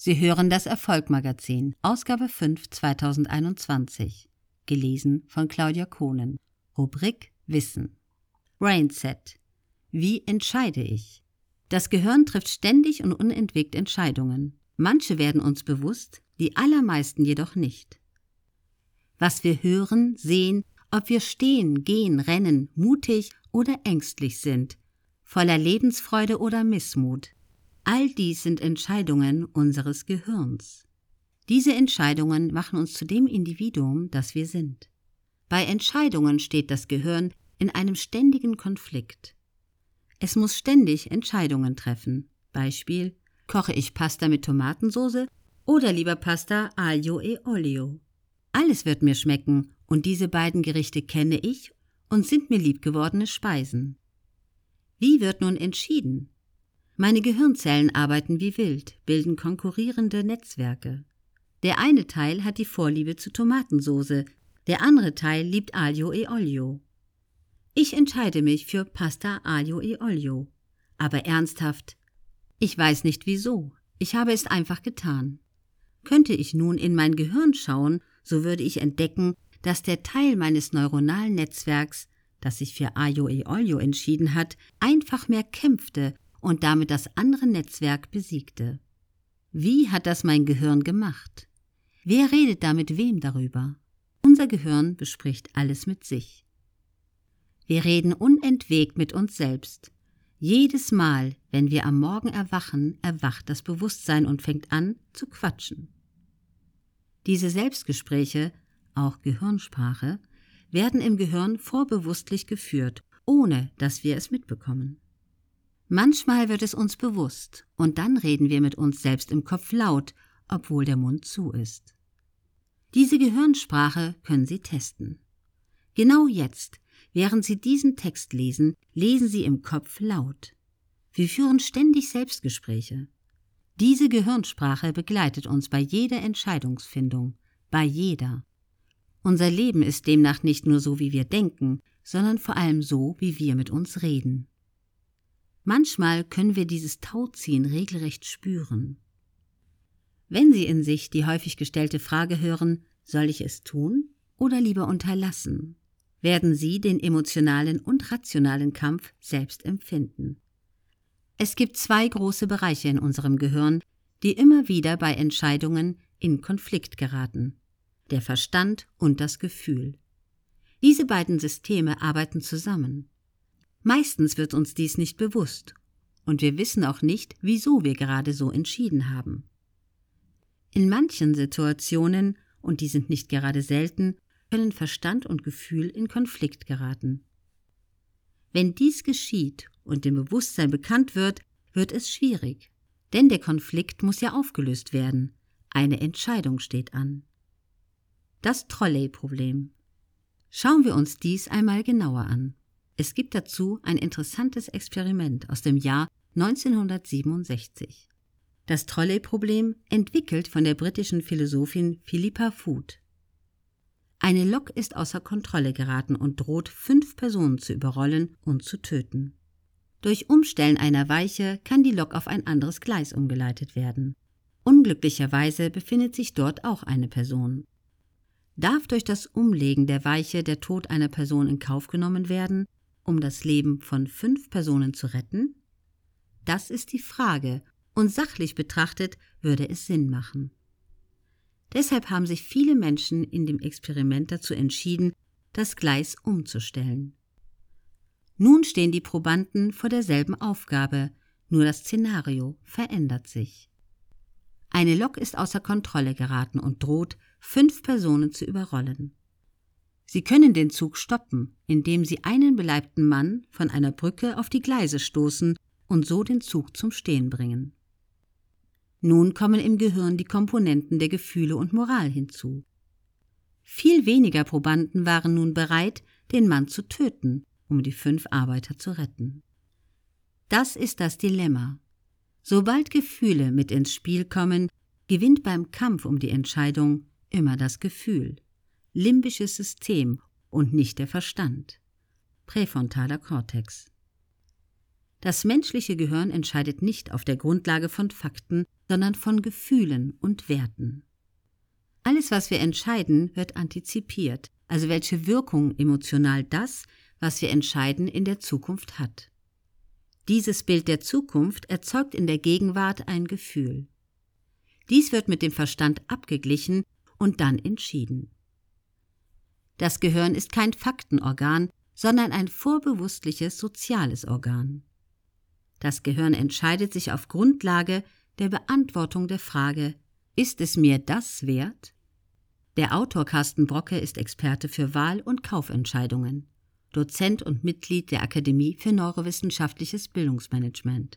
Sie hören das Erfolgmagazin, Ausgabe 5 2021, gelesen von Claudia Kohnen, Rubrik Wissen. Brainset. Wie entscheide ich? Das Gehirn trifft ständig und unentwegt Entscheidungen. Manche werden uns bewusst, die allermeisten jedoch nicht. Was wir hören, sehen, ob wir stehen, gehen, rennen, mutig oder ängstlich sind, voller Lebensfreude oder Missmut, All dies sind Entscheidungen unseres Gehirns. Diese Entscheidungen machen uns zu dem Individuum, das wir sind. Bei Entscheidungen steht das Gehirn in einem ständigen Konflikt. Es muss ständig Entscheidungen treffen. Beispiel: Koche ich Pasta mit Tomatensauce oder lieber Pasta aglio e olio? Alles wird mir schmecken und diese beiden Gerichte kenne ich und sind mir liebgewordene Speisen. Wie wird nun entschieden? Meine Gehirnzellen arbeiten wie wild, bilden konkurrierende Netzwerke. Der eine Teil hat die Vorliebe zu Tomatensoße, der andere Teil liebt Aglio e Olio. Ich entscheide mich für Pasta Aglio e Olio. Aber ernsthaft, ich weiß nicht wieso, ich habe es einfach getan. Könnte ich nun in mein Gehirn schauen, so würde ich entdecken, dass der Teil meines neuronalen Netzwerks, das sich für Aglio e Olio entschieden hat, einfach mehr kämpfte und damit das andere Netzwerk besiegte. Wie hat das mein Gehirn gemacht? Wer redet da mit wem darüber? Unser Gehirn bespricht alles mit sich. Wir reden unentwegt mit uns selbst. Jedes Mal, wenn wir am Morgen erwachen, erwacht das Bewusstsein und fängt an zu quatschen. Diese Selbstgespräche, auch Gehirnsprache, werden im Gehirn vorbewusstlich geführt, ohne dass wir es mitbekommen. Manchmal wird es uns bewusst, und dann reden wir mit uns selbst im Kopf laut, obwohl der Mund zu ist. Diese Gehirnsprache können Sie testen. Genau jetzt, während Sie diesen Text lesen, lesen Sie im Kopf laut. Wir führen ständig Selbstgespräche. Diese Gehirnsprache begleitet uns bei jeder Entscheidungsfindung, bei jeder. Unser Leben ist demnach nicht nur so, wie wir denken, sondern vor allem so, wie wir mit uns reden. Manchmal können wir dieses Tauziehen regelrecht spüren. Wenn Sie in sich die häufig gestellte Frage hören, soll ich es tun oder lieber unterlassen, werden Sie den emotionalen und rationalen Kampf selbst empfinden. Es gibt zwei große Bereiche in unserem Gehirn, die immer wieder bei Entscheidungen in Konflikt geraten der Verstand und das Gefühl. Diese beiden Systeme arbeiten zusammen. Meistens wird uns dies nicht bewusst, und wir wissen auch nicht, wieso wir gerade so entschieden haben. In manchen Situationen, und die sind nicht gerade selten, können Verstand und Gefühl in Konflikt geraten. Wenn dies geschieht und dem Bewusstsein bekannt wird, wird es schwierig, denn der Konflikt muss ja aufgelöst werden, eine Entscheidung steht an. Das Trolley-Problem. Schauen wir uns dies einmal genauer an. Es gibt dazu ein interessantes Experiment aus dem Jahr 1967. Das Trolley-Problem entwickelt von der britischen Philosophin Philippa Foot. Eine Lok ist außer Kontrolle geraten und droht fünf Personen zu überrollen und zu töten. Durch Umstellen einer Weiche kann die Lok auf ein anderes Gleis umgeleitet werden. Unglücklicherweise befindet sich dort auch eine Person. Darf durch das Umlegen der Weiche der Tod einer Person in Kauf genommen werden, um das Leben von fünf Personen zu retten? Das ist die Frage, und sachlich betrachtet würde es Sinn machen. Deshalb haben sich viele Menschen in dem Experiment dazu entschieden, das Gleis umzustellen. Nun stehen die Probanden vor derselben Aufgabe, nur das Szenario verändert sich. Eine Lok ist außer Kontrolle geraten und droht, fünf Personen zu überrollen. Sie können den Zug stoppen, indem Sie einen beleibten Mann von einer Brücke auf die Gleise stoßen und so den Zug zum Stehen bringen. Nun kommen im Gehirn die Komponenten der Gefühle und Moral hinzu. Viel weniger Probanden waren nun bereit, den Mann zu töten, um die fünf Arbeiter zu retten. Das ist das Dilemma. Sobald Gefühle mit ins Spiel kommen, gewinnt beim Kampf um die Entscheidung immer das Gefühl limbisches System und nicht der Verstand. Präfrontaler Kortex. Das menschliche Gehirn entscheidet nicht auf der Grundlage von Fakten, sondern von Gefühlen und Werten. Alles, was wir entscheiden, wird antizipiert, also welche Wirkung emotional das, was wir entscheiden, in der Zukunft hat. Dieses Bild der Zukunft erzeugt in der Gegenwart ein Gefühl. Dies wird mit dem Verstand abgeglichen und dann entschieden. Das Gehirn ist kein Faktenorgan, sondern ein vorbewusstliches soziales Organ. Das Gehirn entscheidet sich auf Grundlage der Beantwortung der Frage, ist es mir das wert? Der Autor Carsten Brocke ist Experte für Wahl- und Kaufentscheidungen, Dozent und Mitglied der Akademie für neurowissenschaftliches Bildungsmanagement.